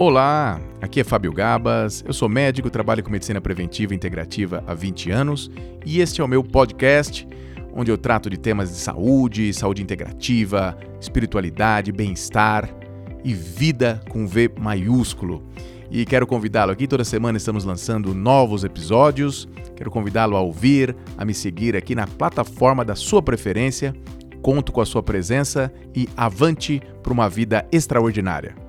Olá, aqui é Fábio Gabas, eu sou médico, trabalho com medicina preventiva integrativa há 20 anos e este é o meu podcast onde eu trato de temas de saúde, saúde integrativa, espiritualidade, bem-estar e vida com V maiúsculo. E quero convidá-lo aqui, toda semana estamos lançando novos episódios. Quero convidá-lo a ouvir, a me seguir aqui na plataforma da sua preferência. Conto com a sua presença e avante para uma vida extraordinária.